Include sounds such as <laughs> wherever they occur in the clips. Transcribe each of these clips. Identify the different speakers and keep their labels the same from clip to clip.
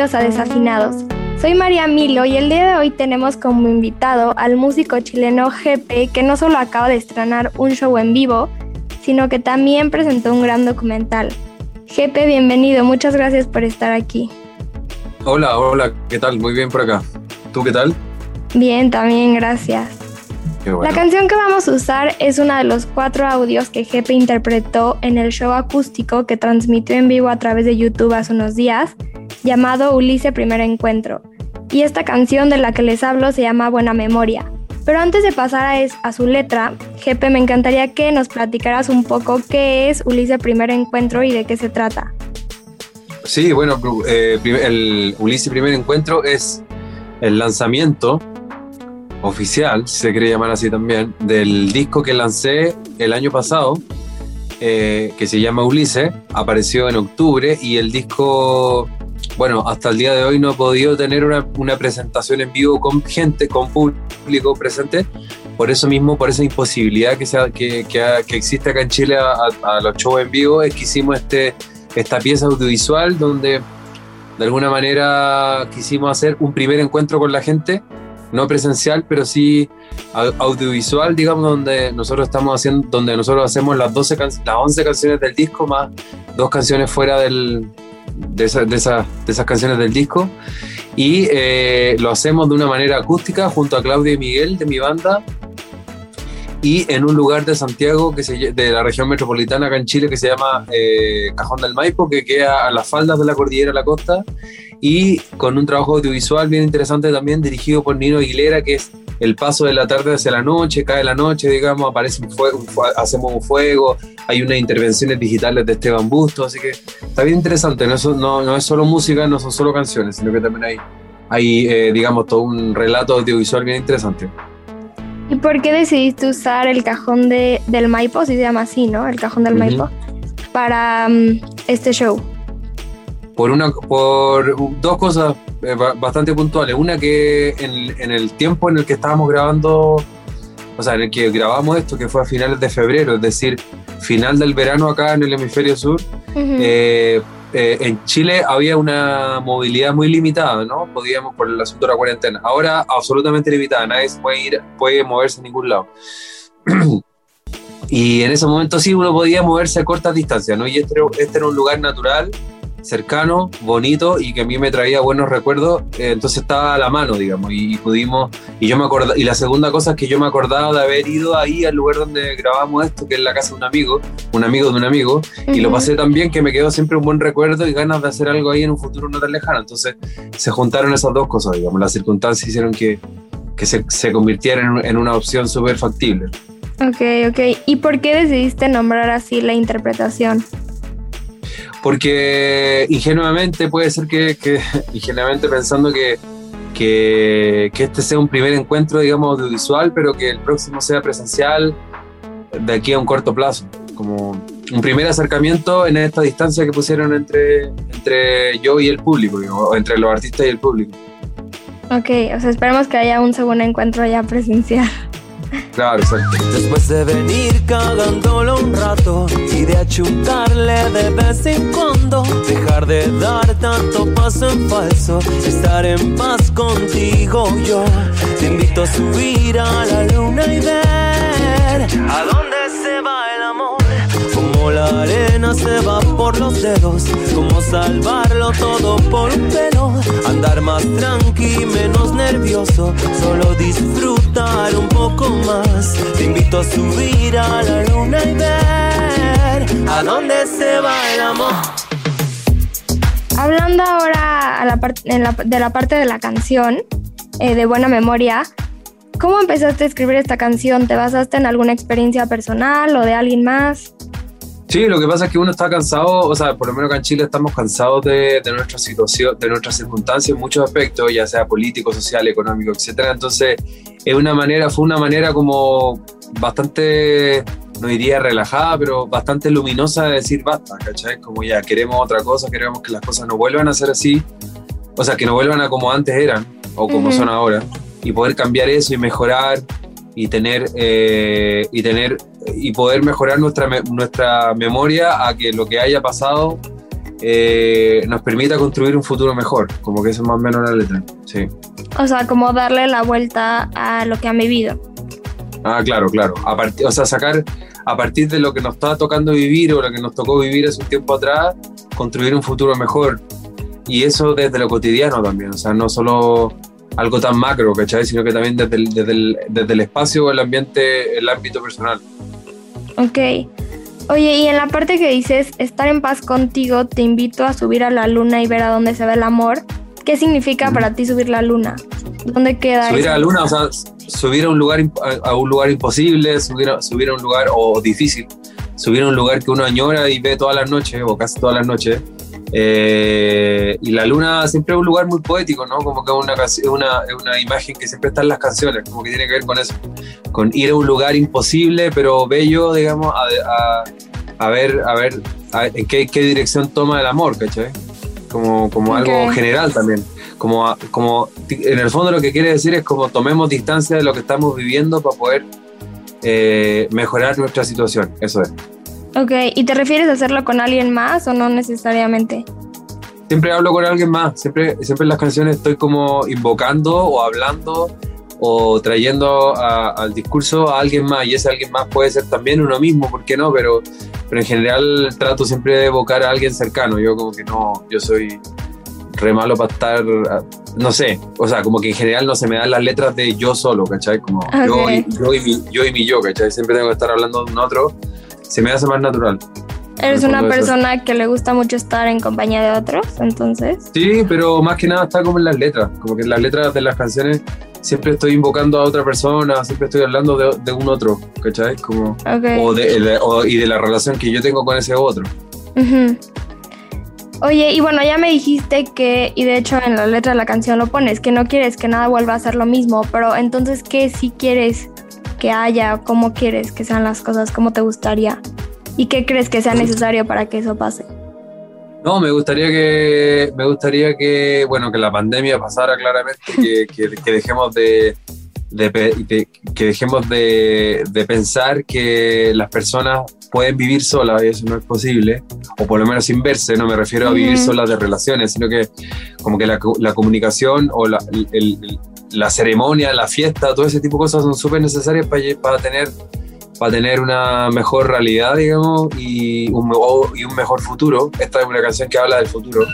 Speaker 1: Bienvenidos a Desafinados. Soy María Milo y el día de hoy tenemos como invitado al músico chileno GP que no solo acaba de estrenar un show en vivo, sino que también presentó un gran documental. GP, bienvenido, muchas gracias por estar aquí.
Speaker 2: Hola, hola, ¿qué tal? Muy bien por acá. ¿Tú qué tal?
Speaker 1: Bien, también gracias.
Speaker 2: Bueno.
Speaker 1: La canción que vamos a usar es uno de los cuatro audios que Jepe interpretó en el show acústico que transmitió en vivo a través de YouTube hace unos días, llamado Ulises Primer Encuentro. Y esta canción de la que les hablo se llama Buena Memoria. Pero antes de pasar a, es- a su letra, Jepe, me encantaría que nos platicaras un poco qué es Ulises Primer Encuentro y de qué se trata.
Speaker 2: Sí, bueno, eh, el Ulises Primer Encuentro es el lanzamiento oficial, si se quiere llamar así también, del disco que lancé el año pasado, eh, que se llama Ulises, apareció en octubre y el disco, bueno, hasta el día de hoy no he podido tener una, una presentación en vivo con gente, con público presente, por eso mismo, por esa imposibilidad que, sea, que, que, ha- que existe acá en Chile a- a los shows en vivo, es que hicimos este, esta pieza audiovisual donde de alguna manera quisimos hacer un primer encuentro con la gente, no presencial, pero sí au- audiovisual, digamos, donde nosotros estamos haciendo, donde nosotros hacemos las 12 can- las 11 canciones del disco más dos canciones fuera del, de, esa- de, esa- de esas canciones del disco. Y eh, lo hacemos de una manera acústica junto a Claudia y Miguel de mi banda y en un lugar de Santiago, que se, de la región metropolitana acá en Chile, que se llama eh, Cajón del Maipo, que queda a las faldas de la cordillera de la costa, y con un trabajo audiovisual bien interesante también, dirigido por Nino Aguilera, que es el paso de la tarde hacia la noche, cae la noche, digamos, aparece un fuego, hacemos un fuego, hay unas intervenciones digitales de Esteban Busto, así que está bien interesante, no es, no, no es solo música, no son solo canciones, sino que también hay, hay eh, digamos, todo un relato audiovisual bien interesante.
Speaker 1: ¿Y por qué decidiste usar el cajón de, del Maipo, si se llama así, ¿no? El cajón del
Speaker 2: Ujú.
Speaker 1: Maipo, para mm, este show.
Speaker 2: Por una por dos cosas eh, ba- bastante puntuales. Una que en, en el tiempo en el que estábamos grabando, o sea, en el que grabamos esto, que fue a finales de febrero, es decir, final del verano acá en el hemisferio sur,
Speaker 1: Ujú.
Speaker 2: eh, eh, en Chile había una movilidad muy limitada, ¿no? Podíamos por el asunto de la cuarentena. Ahora absolutamente limitada, nadie puede ir, puede moverse a ningún lado. <clears throat> y en ese momento sí uno podía moverse a cortas distancias, ¿no? Y este, este era un lugar natural, cercano, bonito y que a mí me traía buenos recuerdos, eh, entonces estaba a la mano, digamos, y, y pudimos, y yo me acordaba, y la segunda cosa es que yo me acordaba de haber ido ahí al lugar donde grabamos esto, que es la casa de un amigo, un amigo de un amigo, y lo pasé tan bien que me quedó siempre un buen recuerdo y ganas de hacer algo ahí en un futuro no tan lejano. Entonces se juntaron esas dos cosas, digamos, las circunstancias hicieron que, que se, se convirtiera en, en una opción súper factible.
Speaker 1: Ok, ok. ¿Y por qué decidiste nombrar así la interpretación?
Speaker 2: Porque ingenuamente puede ser que, que <laughs> ingenuamente pensando que, que, que este sea un primer encuentro, digamos, audiovisual, pero que el próximo sea presencial de aquí a un corto plazo. Como un primer acercamiento en esta distancia que pusieron entre, entre yo y el público, o entre los artistas y el público.
Speaker 1: Ok, o sea, esperemos que haya un segundo encuentro ya presencial.
Speaker 3: Después de venir cagándolo un rato y de achutarle de vez en cuando, dejar de dar tanto paso en falso, estar en paz contigo yo. Te invito a subir a la luna y ver por los dedos. Cómo salvarlo todo por un pelo. Andar más tranqui, menos nervioso. Solo disfrutar un poco más. Te invito a subir a la luna y ver a dónde se va el amor.
Speaker 1: Hablando ahora a la de la parte de la canción, eh, de buena memoria, ¿Cómo empezaste a escribir esta canción? ¿Te basaste en alguna experiencia personal o de alguien más?
Speaker 2: Sí, lo que pasa es que uno está cansado, o sea, por lo menos acá en Chile estamos cansados de, nuestra situación, de nuestras circunstancias en muchos aspectos, ya sea político, social, económico, etcétera. Entonces, es una manera, fue una manera como bastante, no diría relajada, pero bastante luminosa de decir basta, ¿cachai? Como ya queremos otra cosa, queremos que las cosas no vuelvan a ser así, o sea, que no vuelvan a como antes eran o como son ahora y poder cambiar eso y mejorar y tener eh, y tener y poder mejorar nuestra, nuestra memoria a que lo que haya pasado eh, nos permita construir un futuro mejor, como que eso es más o menos la letra, sí.
Speaker 1: O sea, como darle la vuelta a lo que han vivido.
Speaker 2: Ah, claro, claro. A o sea, sacar a partir de lo que nos está tocando vivir o lo que nos tocó vivir hace un tiempo atrás, construir un futuro mejor. Y eso desde lo cotidiano también, o sea, no solo algo tan macro, ¿cachai? Sino que también desde el, desde el, desde el espacio o el ambiente, el ámbito personal.
Speaker 1: Ok. Oye, y en la parte que dices, estar en paz contigo, te invito a subir a la luna y ver a dónde se ve el amor. ¿Qué significa para ti subir la luna? ¿Dónde queda
Speaker 2: Subir a la luna, o sea, subir a un lugar, a un lugar imposible, subir a, subir a un lugar o difícil, subir a un lugar que uno añora y ve todas las noches o casi todas las noches eh, y la luna siempre es un lugar muy poético, ¿no? Como que es una, una, una, imagen que siempre está en las canciones, como que tiene que ver con eso, con ir a un lugar imposible pero bello, digamos, a, a, ver, a ver en qué, qué, dirección toma el amor, ¿cachai? Como, como algo general también. Como, como en el fondo lo que quiere decir es como tomemos distancia de lo que estamos viviendo para poder eh, mejorar nuestra situación, eso es.
Speaker 1: Ok, ¿y te refieres a hacerlo con alguien más o no necesariamente?
Speaker 2: Siempre hablo con alguien más, siempre, siempre en las canciones estoy como invocando o hablando o trayendo al discurso a alguien más y ese alguien más puede ser también uno mismo, ¿por qué no? Pero, pero en general trato siempre de evocar a alguien cercano, yo como que no, yo soy re malo para estar, no sé, o sea, como que en general no se me dan las letras de yo solo, ¿cachai? Como yo, y, yo, y mi, yo y mi yo, ¿cachai? Siempre tengo que estar hablando de un otro se me hace más natural.
Speaker 1: Eres una persona que le gusta mucho estar en compañía de otros, entonces.
Speaker 2: Sí, pero más que nada está como en las letras, como que en las letras de las canciones siempre estoy invocando a otra persona, siempre estoy hablando de, un otro, ¿cachai? Como, o, de, y de la relación que yo tengo con ese otro.
Speaker 1: Oye, y bueno, ya me dijiste que, y de hecho en la letra de la canción lo pones, que no quieres que nada vuelva a ser lo mismo, pero entonces, ¿qué sí quieres que haya, cómo quieres que sean las cosas, cómo te gustaría y qué crees que sea necesario para que eso pase.
Speaker 2: No, me gustaría que, me gustaría que, bueno, que la pandemia pasara claramente, que, <laughs> que, dejemos de, que dejemos de, de, pensar que las personas pueden vivir solas y eso no es posible, o por lo menos sin verse, no me refiero a vivir solas de relaciones, sino que como que la, la comunicación o la, el, la ceremonia, la fiesta, todo ese tipo de cosas son súper necesarias para, para, tener, para tener una mejor realidad, digamos, y un, y un mejor futuro. Esta es una canción que habla del futuro.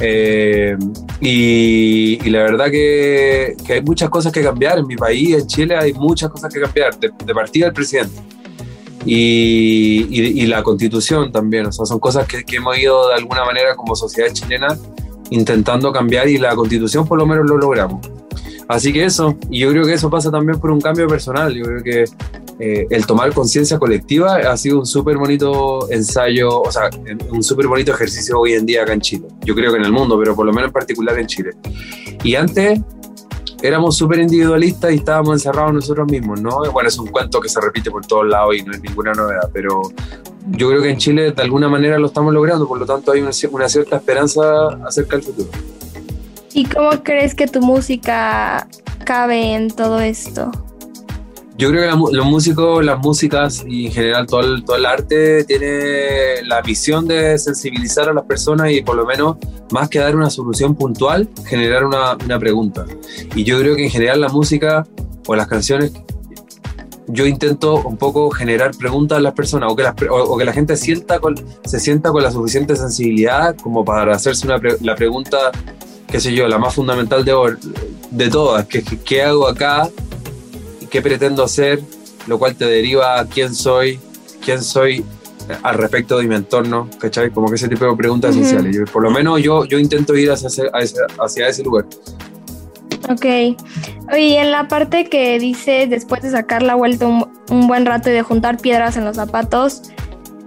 Speaker 2: Eh, y, y, la verdad que, que, hay muchas cosas que cambiar en mi país, en Chile hay muchas cosas que cambiar, de, de partida del presidente. Y, y, la constitución también, o sea, son cosas que, que hemos ido de alguna manera como sociedad chilena intentando cambiar y la constitución por lo menos lo logramos. Así que eso, y yo creo que eso pasa también por un cambio personal. Yo creo que eh, el tomar conciencia colectiva ha sido un súper bonito ensayo, o sea, un súper bonito ejercicio hoy en día acá en Chile. Yo creo que en el mundo, pero por lo menos en particular en Chile. Y antes éramos súper individualistas y estábamos encerrados nosotros mismos, ¿no? Bueno, es un cuento que se repite por todos lados y no es ninguna novedad, pero yo creo que en Chile de alguna manera lo estamos logrando, por lo tanto hay una, una cierta esperanza acerca del futuro.
Speaker 1: ¿Y cómo crees que tu música cabe en todo esto?
Speaker 2: Yo creo que los músicos, las músicas y en general todo el, todo el arte tiene la visión de sensibilizar a las personas y por lo menos más que dar una solución puntual, generar una, una pregunta. Y yo creo que en general la música o las canciones yo intento un poco generar preguntas a las personas o que, o, que la gente sienta con, se sienta con la suficiente sensibilidad como para hacerse una la pregunta, qué sé yo, la más fundamental de, de todas, que qué hago acá, qué pretendo hacer, lo cual te deriva a quién soy, quién soy al respecto de mi entorno, ¿cachai? Como que ese tipo de preguntas esenciales. por lo menos yo, yo intento ir hacia hacia ese lugar.
Speaker 1: Ok. Oye, en la parte que dice después de sacar la vuelta un, buen rato y de juntar piedras en los zapatos,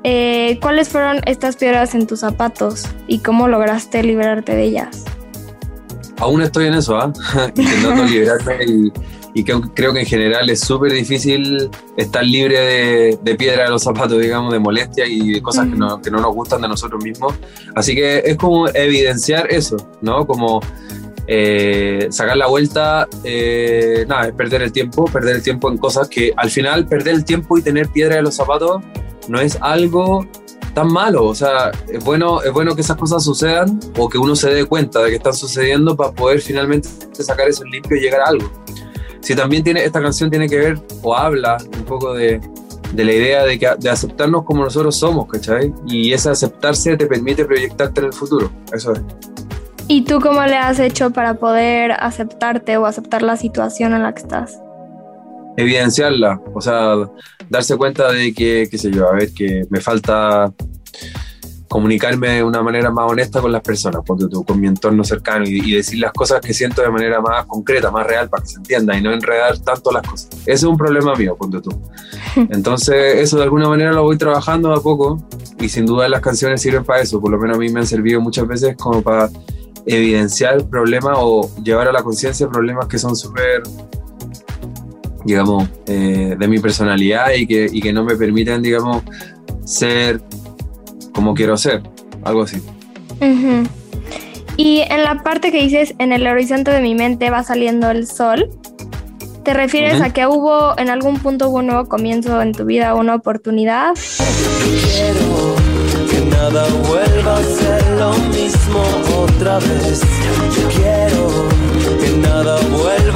Speaker 1: eh, ¿cuáles fueron estas piedras en tus zapatos y cómo lograste liberarte de ellas?
Speaker 2: Aún estoy en eso, ¿ah? <laughs> intentando <laughs> liberarme y, creo que en general es súper difícil estar libre de, de, piedra en los zapatos, digamos, de molestia y de cosas que, no, que no nos gustan de nosotros mismos. Así que es como evidenciar eso, ¿no? Como eh, sacar la vuelta, eh, nada, es perder el tiempo, perder el tiempo en cosas que al final perder el tiempo y tener piedra en los zapatos no es algo tan malo, o sea, es bueno, es bueno que esas cosas sucedan o que uno se dé cuenta de que están sucediendo para poder finalmente sacar eso limpio y llegar a algo. Si también tiene, esta canción tiene que ver o habla un poco de, de la idea de, que, de aceptarnos como nosotros somos, ¿cachai? Y ese aceptarse te permite proyectarte en el futuro, eso es.
Speaker 1: ¿Y tú cómo le has hecho para poder aceptarte o aceptar la situación en la que estás?
Speaker 2: Evidenciarla, o sea, darse cuenta de que, qué sé yo, a ver, que me falta comunicarme de una manera más honesta con las personas, con mi entorno cercano y, decir las cosas que siento de manera más concreta, más real, para que se entienda y no enredar tanto las cosas. Ese es un problema mío, ponte tú. <laughs> Entonces, eso de alguna manera lo voy trabajando a poco y sin duda las canciones sirven para eso, por lo menos a mí me han servido muchas veces como para evidenciar problemas o llevar a la conciencia problemas que son súper, digamos, eh, de mi personalidad y que, y que no me permiten, digamos, ser como quiero ser, algo así.
Speaker 1: Y en la parte que dices, en el horizonte de mi mente va saliendo el sol, ¿te refieres a que hubo en algún punto hubo un nuevo comienzo en tu vida, una oportunidad?
Speaker 3: nada vuelva a ser lo mismo otra vez. Yo quiero que nada vuelva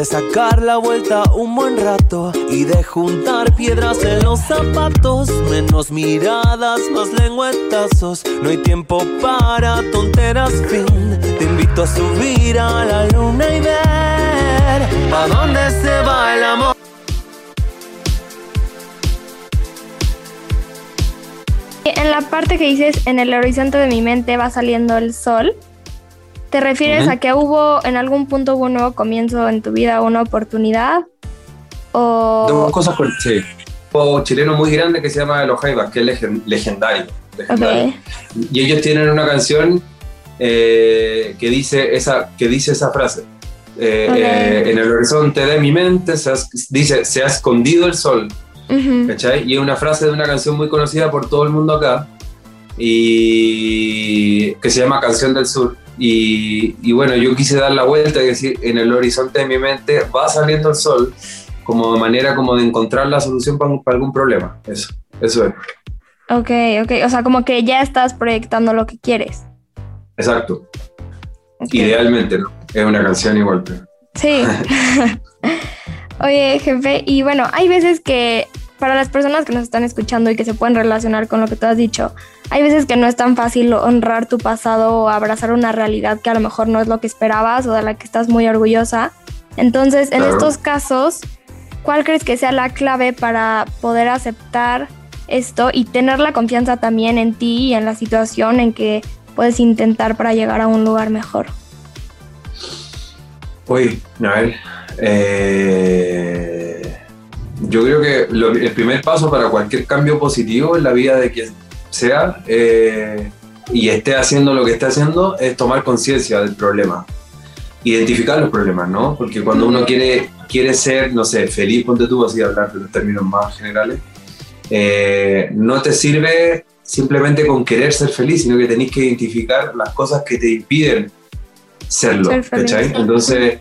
Speaker 3: de sacar la vuelta un buen rato y de juntar piedras en los zapatos, menos miradas, más lengüetazos. No hay tiempo para tonteras, fin a subir a la luna y ver a dónde se va el amor.
Speaker 1: En la parte que dices, en el horizonte de mi mente va saliendo el sol, ¿te refieres a que hubo en algún punto hubo un nuevo comienzo en tu vida, una oportunidad? O...
Speaker 2: Dos cosas con, sí. Un chileno muy grande que se llama Los Jaivas, que es legendario. Y ellos tienen una canción eh, que, dice esa, que dice esa frase. Eh, eh, en el horizonte de mi mente se dice, se ha escondido el sol. Y es una frase de una canción muy conocida por todo el mundo acá, y que se llama Canción del Sur. Y, bueno, yo quise dar la vuelta y decir, en el horizonte de mi mente va saliendo el sol como manera como de encontrar la solución para, para algún problema. Eso, eso es.
Speaker 1: Ok, ok. O sea, como que ya estás proyectando lo que quieres.
Speaker 2: Exacto. Idealmente, ¿no? Es una canción igual, pero...
Speaker 1: Sí. <laughs> Oye, jefe, y bueno, hay veces que para las personas que nos están escuchando y que se pueden relacionar con lo que tú has dicho, hay veces que no es tan fácil honrar tu pasado o abrazar una realidad que a lo mejor no es lo que esperabas o de la que estás muy orgullosa. Entonces, en estos casos, ¿cuál crees que sea la clave para poder aceptar esto y tener la confianza también en ti y en la situación en que puedes intentar para llegar a un lugar mejor?
Speaker 2: Uy, ver, eh, yo creo que el primer paso para cualquier cambio positivo en la vida de quien sea eh, y esté haciendo lo que esté haciendo es tomar conciencia del problema, identificar los problemas, ¿no? Porque cuando uno quiere, quiere ser, no sé, feliz, ponte tú así hablar de los términos más generales, eh, no te sirve simplemente con querer ser feliz, sino que tenéis que identificar las cosas que te impiden serlo. Entonces, e,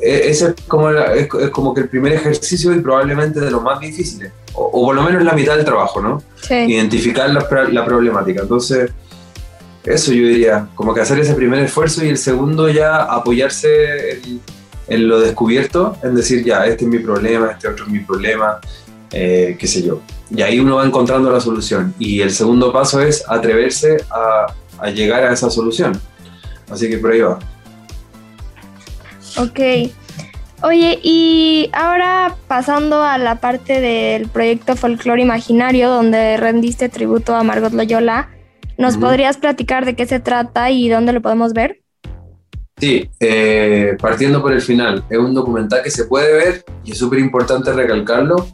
Speaker 2: ese es como, es, como que el primer ejercicio y probablemente de los más difíciles, o, por lo menos la mitad del trabajo, ¿no? Identificar la, la, problemática. Entonces, eso yo diría, como que hacer ese primer esfuerzo y el segundo ya apoyarse en, en lo descubierto, en decir, ya, este es mi problema, este otro es mi problema, eh, qué sé yo. Y ahí uno va encontrando la solución. Y el segundo paso es atreverse a, a llegar a esa solución. Así que por ahí va.
Speaker 1: Ok. Oye, y ahora pasando a la parte del proyecto Folklore Imaginario, donde rendiste tributo a Margot Loyola, ¿nos podrías platicar de qué se trata y dónde lo podemos ver?
Speaker 2: Sí, eh, partiendo por el final, es un documental que se puede ver y es súper importante recalcarlo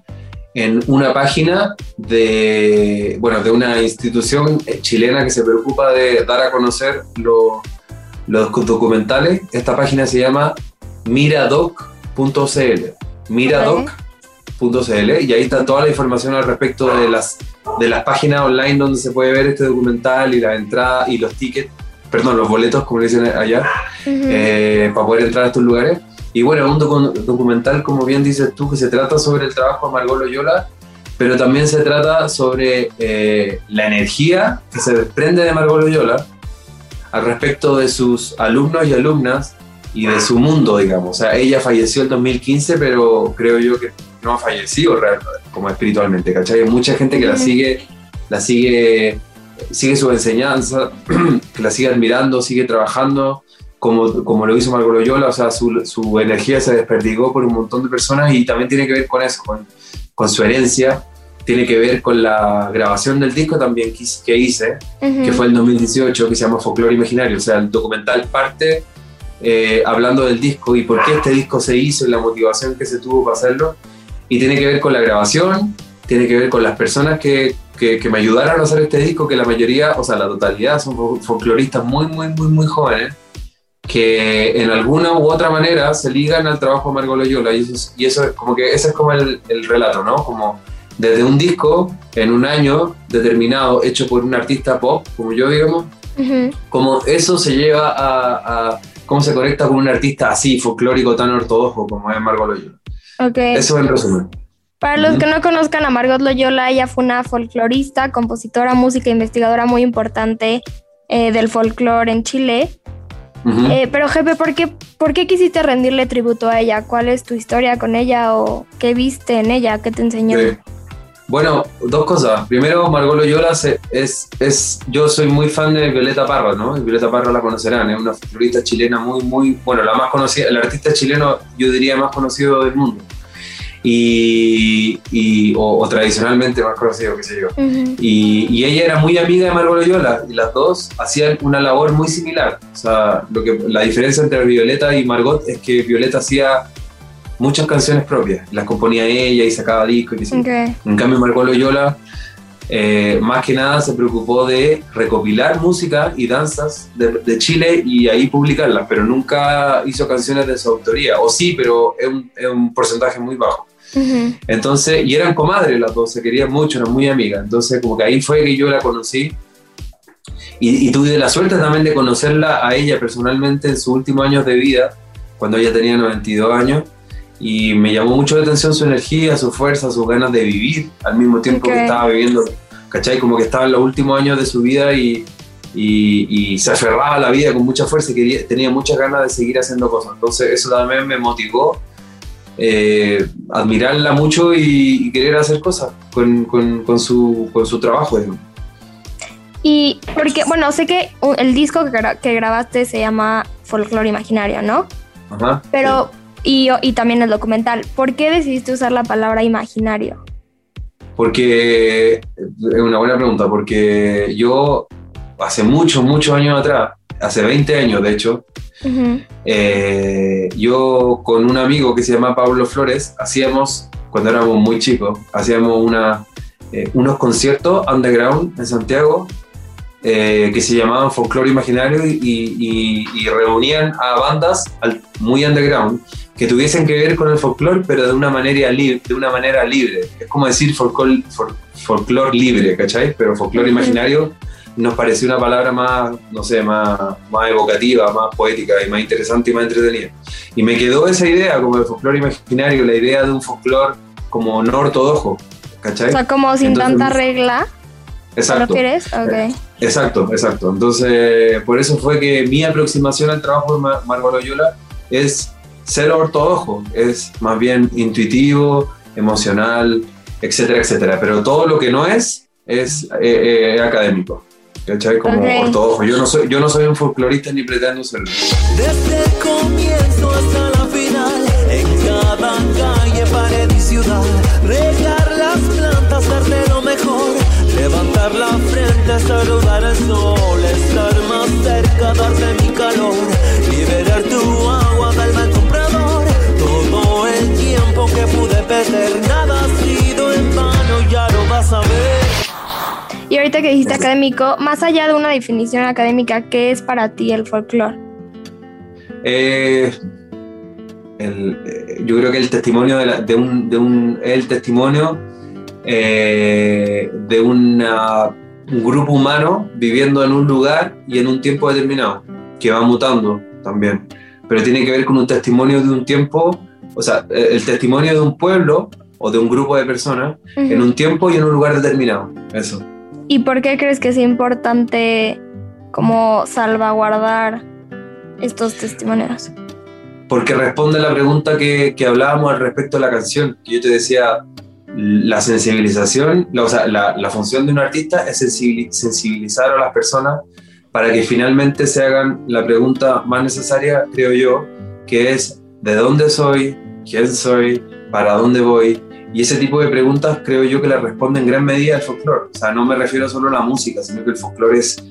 Speaker 2: en una página de, bueno, de una institución chilena que se preocupa de dar a conocer lo- los documentales. Esta página se llama miradoc.cl. Miradoc.cl y ahí está toda la información al respecto de las, de las páginas online donde se puede ver este documental y la entrada y los tickets, perdón, los boletos, como le dicen allá eh, para poder entrar a estos lugares. Y bueno, un docu- documental, como bien dices tú, que se trata sobre el trabajo de Margot Loyola, pero también se trata sobre eh, la energía que se desprende de Margot Loyola al respecto de sus alumnos y alumnas y de su mundo, digamos. O sea, ella falleció en 2015, pero creo yo que no ha fallecido realmente, como espiritualmente, ¿cachai? Hay mucha gente que la sigue, la sigue, sigue su enseñanza, <clears throat> que la sigue admirando, sigue trabajando, como, como lo hizo Margot Loyola, o sea, su, su energía se desperdigó por un montón de personas y también tiene que ver con eso, con, con su herencia, tiene que ver con la grabación del disco también que, hice- que hice, que fue en 2018, que se llama Folklore Imaginario. O sea, el documental parte eh, hablando del disco y por qué este disco se hizo y la motivación que se tuvo para hacerlo. Y tiene que ver con la grabación, tiene que ver con las personas que, que, que me ayudaron a hacer este disco, que la mayoría, o sea, la totalidad son fol- folcloristas muy, muy, muy, muy jóvenes que en alguna u otra manera se ligan al trabajo de Margot Loyola y eso, es, y eso es como que ese es como el, el relato, ¿no? Como desde un disco en un año determinado hecho por un artista pop, como yo digamos,
Speaker 1: Ujú.
Speaker 2: como eso se lleva a, a cómo se conecta con un artista así, folclórico, tan ortodoxo como es Margot Loyola.
Speaker 1: Ok.
Speaker 2: Eso en resumen.
Speaker 1: Para los que no conozcan a Margot Loyola, ella fue una folclorista, compositora, música, investigadora muy importante eh, del folclore en Chile. Eh, pero Jefe, ¿por qué, ¿por qué quisiste rendirle tributo a ella? ¿Cuál es tu historia con ella o qué viste en ella? ¿Qué te enseñó?
Speaker 2: Sí. Bueno, dos cosas. Primero, Margot Loyola se- es, es, yo soy muy fan de Violeta Parra, ¿no? Violeta Parra la conocerán, es una folclorista chilena muy, muy, bueno, la más conocida, el artista chileno, yo diría, más conocido del mundo. Y, y- o, o tradicionalmente más conocido, qué sé yo. Y ella era muy amiga de Margot Loyola y las dos hacían una labor muy similar. O sea, lo que, la diferencia entre Violeta y Margot es que Violeta hacía muchas canciones propias, las componía ella y sacaba discos y qué sé yo.
Speaker 1: Ok.
Speaker 2: En cambio, Margot Loyola, eh, más que nada, se preocupó de recopilar música y danzas de, de Chile y ahí publicarlas, pero nunca hizo canciones de su autoría. O sí, pero es un, es un porcentaje muy bajo. Entonces, y eran comadres las dos, se querían mucho, eran muy amigas. Entonces, como que ahí fue que yo la conocí. Y, y tuve la suerte también de conocerla a ella personalmente en sus últimos años de vida, cuando ella tenía 92 años. Y me llamó mucho la atención su energía, su fuerza, sus ganas de vivir al mismo tiempo que estaba viviendo. ¿Cachai? Como que estaba en los últimos años de su vida y, y, y se aferraba a la vida con mucha fuerza y quería, tenía muchas ganas de seguir haciendo cosas. Entonces, eso también me motivó eh, admirarla mucho y, y querer hacer cosas con, con, con su, con su trabajo. digamos.
Speaker 1: Y porque, bueno, sé que el disco que, gra- que grabaste se llama Folklore Imaginario, ¿no?
Speaker 2: Ajá,
Speaker 1: Pero, y, y también el documental. ¿Por qué decidiste usar la palabra imaginario?
Speaker 2: Porque es una buena pregunta, porque yo hace muchos, muchos años atrás, hace 20 años de hecho, eh, yo con un amigo que se llama Pablo Flores, hacíamos, cuando éramos muy chicos, hacíamos una, eh, unos conciertos underground en Santiago eh, que se llamaban Folklore Imaginario y, y- y reunían a bandas al- muy underground que tuviesen que ver con el folclore, pero de una manera, li- de una manera libre. Es como decir folclore, fol- folclore libre, ¿cachai? Pero folclore imaginario nos pareció una palabra más, no sé, más, más evocativa, más poética y más interesante y más entretenida. Y me quedó esa idea como de folclore imaginario, la idea de un folclore como no ortodoxo, ¿cachai?
Speaker 1: O sea, como sin
Speaker 2: Entonces,
Speaker 1: tanta regla, ¿te
Speaker 2: Exacto.
Speaker 1: refieres? Ok.
Speaker 2: Exacto, exacto. Entonces, por eso fue que mi aproximación al trabajo de Margot Loyola es ser ortodoxo, es más bien intuitivo, emocional, etcétera, etcétera. Pero todo lo que no es, es eh, eh, académico. ¿Cachai? Como ortodoxo. Yo no, soy, yo no soy un folclorista ni pretendo serlo.
Speaker 3: Desde el comienzo hasta la final, en cada calle, pared y ciudad, regar las plantas, darte lo mejor, levantar la frente, saludar al sol, estar más cerca, darte mi calor, liberar tu agua del mal comprador, todo el tiempo que pude perder, nada ha sido en vano, ya lo vas a ver.
Speaker 1: Y ahorita que dijiste académico, más allá de una definición académica, ¿qué es para ti el folclore?
Speaker 2: Eh, eh, yo creo que el testimonio de, un, el testimonio eh, de un grupo humano viviendo en un lugar y en un tiempo determinado, que va mutando también. Pero tiene que ver con un testimonio de un tiempo, o sea, el testimonio de un pueblo o de un grupo de personas en un tiempo y en un lugar determinado. Eso.
Speaker 1: ¿Y por qué crees que es importante como salvaguardar estos testimonios?
Speaker 2: Porque responde a la pregunta que, que hablábamos al respecto de la canción, que yo te decía, la sensibilización, la, o sea, la, la, función de un artista es sensibilizar a las personas para que finalmente se hagan la pregunta más necesaria, creo yo, que es ¿de dónde soy? ¿Quién soy? ¿Para dónde voy? Y ese tipo de preguntas creo yo que la responde en gran medida el folclore. O sea, no me refiero solo a la música, sino que el folclore es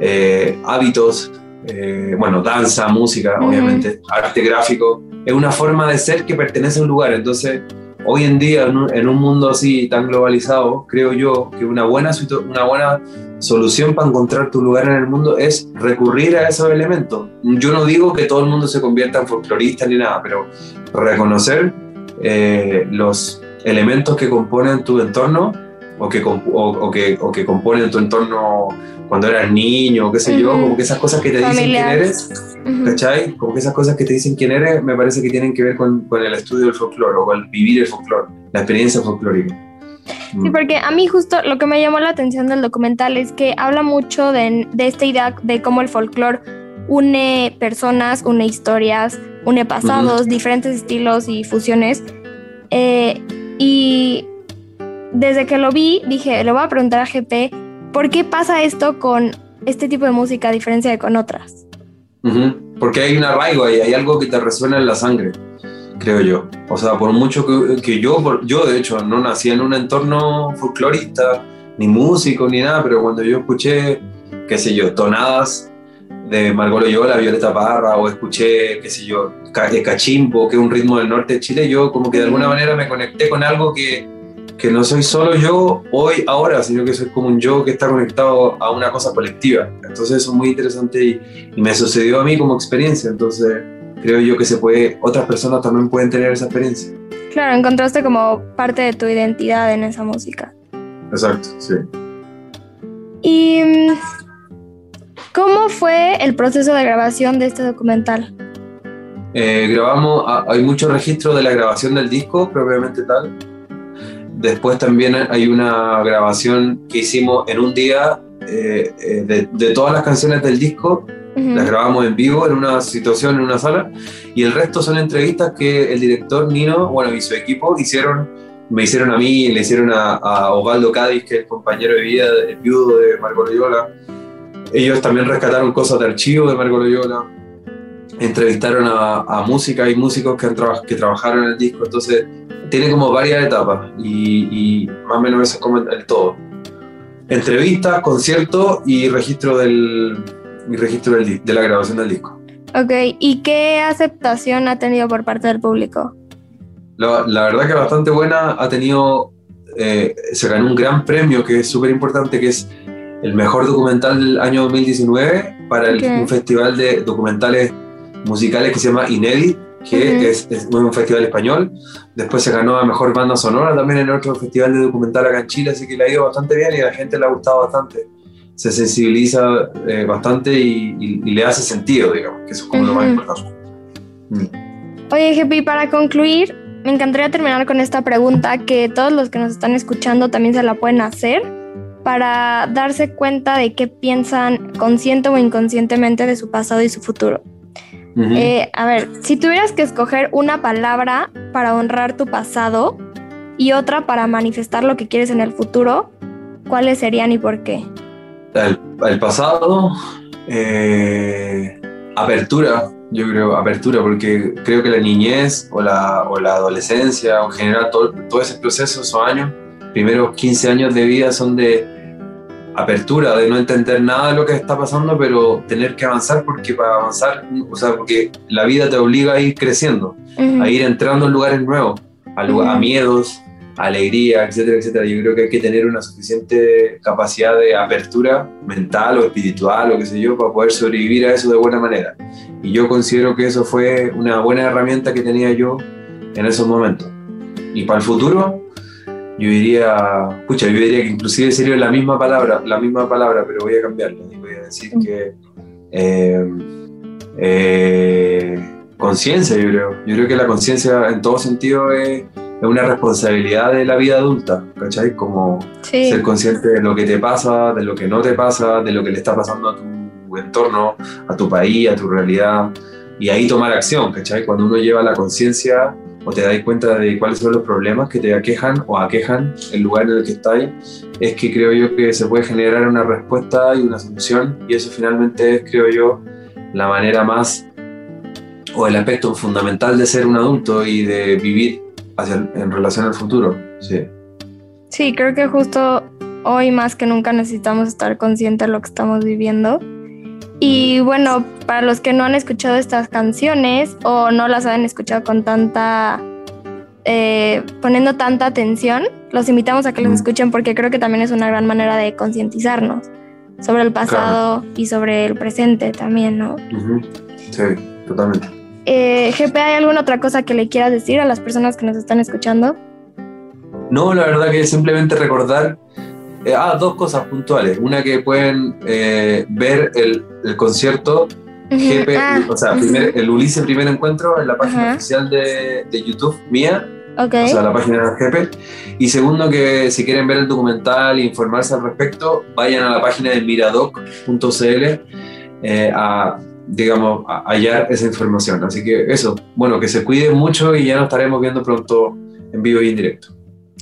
Speaker 2: eh, hábitos, eh, bueno, danza, música, obviamente, arte gráfico. Es una forma de ser que pertenece a un lugar. Entonces, hoy en día, en un, mundo así tan globalizado, creo yo que una buena, una buena solución para encontrar tu lugar en el mundo es recurrir a esos elementos. Yo no digo que todo el mundo se convierta en folclorista ni nada, pero reconocer eh, los elementos que componen tu entorno o que, o, que, o que componen tu entorno cuando eras niño, o qué sé yo, como que esas cosas que te dicen quién eres, ¿cachai? Como que esas cosas que te dicen quién eres, me parece que tienen que ver con, con el estudio del folclore o con vivir el folclore, la experiencia folclórica.
Speaker 1: Sí, mm. porque a mí justo lo que me llamó la atención del documental es que habla mucho de, de esta idea de cómo el folclore une personas, une historias, une pasados, diferentes estilos y fusiones. Eh, y desde que lo vi, dije, le voy a preguntar a GP, ¿por qué pasa esto con este tipo de música a diferencia de con otras?
Speaker 2: Porque hay un arraigo ahí, hay algo que te resuena en la sangre, creo yo. O sea, por mucho que, yo, yo de hecho no nací en un entorno folclorista, ni músico, ni nada, pero cuando yo escuché, qué sé yo, tonadas de Margot Loyola, Violeta Parra, o escuché, qué sé yo, Cachimbo, que es un ritmo del norte de Chile, yo como que de alguna manera me conecté con algo que, que no soy solo yo hoy, ahora, sino que soy como un yo que está conectado a una cosa colectiva. Entonces eso es muy interesante y, me sucedió a mí como experiencia, entonces creo yo que se puede, otras personas también pueden tener esa experiencia.
Speaker 1: Claro, encontraste como parte de tu identidad en esa música.
Speaker 2: Exacto, sí.
Speaker 1: Y ¿Cómo fue el proceso de grabación de este documental?
Speaker 2: Eh, grabamos, ah, hay mucho registro de la grabación del disco, propiamente tal. Después también hay una grabación que hicimos en un día eh, eh, de, todas las canciones del disco. Las grabamos en vivo en una situación, en una sala. Y el resto son entrevistas que el director Nino, bueno, y su equipo hicieron me hicieron a mí, le hicieron a, a Osvaldo Cádiz, que es el compañero de vida, el viudo de Marco Loyola, ellos también rescataron cosas de archivo de Marco Loyola, entrevistaron a, música y músicos que, han que trabajaron en el disco, entonces tiene como varias etapas y, más o menos eso es como el todo. Entrevistas, conciertos y registro, del, registro de la grabación del disco.
Speaker 1: Ok, ¿y qué aceptación ha tenido por parte del público?
Speaker 2: La, verdad que bastante buena, ha tenido, eh, se ganó un gran premio que es súper importante, que es el mejor documental del año 2019 para un festival de documentales musicales que se llama Inedit, que es, un festival español. Después se ganó a Mejor Banda Sonora también en otro festival de documental acá en Chile, así que le ha ido bastante bien y a la gente le ha gustado bastante. Se sensibiliza eh, bastante y, le hace sentido, digamos, que eso es como lo más importante.
Speaker 1: Mm. Oye, Jepi, para concluir, me encantaría terminar con esta pregunta que todos los que nos están escuchando también se la pueden hacer para darse cuenta de qué piensan consciente o inconscientemente de su pasado y su futuro. Eh, a ver, si tuvieras que escoger una palabra para honrar tu pasado y otra para manifestar lo que quieres en el futuro, ¿cuáles serían y por qué?
Speaker 2: El, pasado, eh, apertura, yo creo, apertura, porque creo que la niñez o la, o la adolescencia o en general todo, todo ese proceso, esos años, primeros 15 años de vida son de apertura, de no entender nada de lo que está pasando, pero tener que avanzar porque para avanzar, o sea, porque la vida te obliga a ir creciendo, a ir entrando en lugares nuevos, a, a miedos, a alegría, etcétera, etcétera. Yo creo que hay que tener una suficiente capacidad de apertura mental o espiritual o qué sé yo para poder sobrevivir a eso de buena manera. Y yo considero que eso fue una buena herramienta que tenía yo en esos momentos. Y para el futuro, yo diría, pucha, yo diría que inclusive sería la misma palabra, la misma palabra, pero voy a cambiarla y voy a decir que eh, eh, conciencia, yo creo. Yo creo que la conciencia en todo sentido es, una responsabilidad de la vida adulta, ¿cachai? Como ser consciente de lo que te pasa, de lo que no te pasa, de lo que le está pasando a tu entorno, a tu país, a tu realidad, y ahí tomar acción, ¿cachai? Cuando uno lleva la conciencia o te das cuenta de cuáles son los problemas que te aquejan o aquejan el lugar en el que estáis, es que creo yo que se puede generar una respuesta y una solución y eso finalmente es, creo yo, la manera más o el aspecto fundamental de ser un adulto y de vivir hacia, en relación al futuro. Sí.
Speaker 1: sí, creo que justo hoy más que nunca necesitamos estar conscientes de lo que estamos viviendo y bueno, para los que no han escuchado estas canciones o no las han escuchado con tanta, eh, poniendo tanta atención, los invitamos a que las escuchen porque creo que también es una gran manera de concientizarnos sobre el pasado y sobre el presente también, ¿no?
Speaker 2: Sí, totalmente.
Speaker 1: Eh, GP, ¿hay alguna otra cosa que le quieras decir a las personas que nos están escuchando?
Speaker 2: No, la verdad que simplemente recordar eh, ah, dos cosas puntuales. Una que pueden eh, ver el, el concierto GP, ah, o sea, el Ulises Primer Encuentro en la página oficial de, de, YouTube mía. O sea, la página de GP. Y segundo, que si quieren ver el documental e informarse al respecto, vayan a la página de miradoc.cl eh, a, digamos, a hallar esa información. Así que eso, bueno, que se cuiden mucho y ya nos estaremos viendo pronto en vivo y en directo.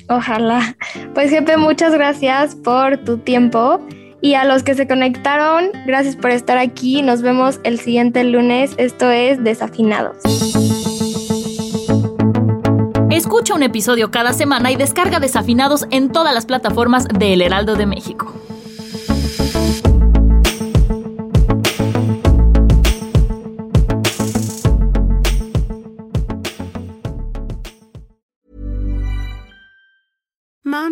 Speaker 1: Ojalá. Pues jefe, muchas gracias por tu tiempo. Y a los que se conectaron, gracias por estar aquí. Nos vemos el siguiente lunes. Esto es Desafinados.
Speaker 4: Escucha un episodio cada semana y descarga Desafinados en todas las plataformas de El Heraldo de México.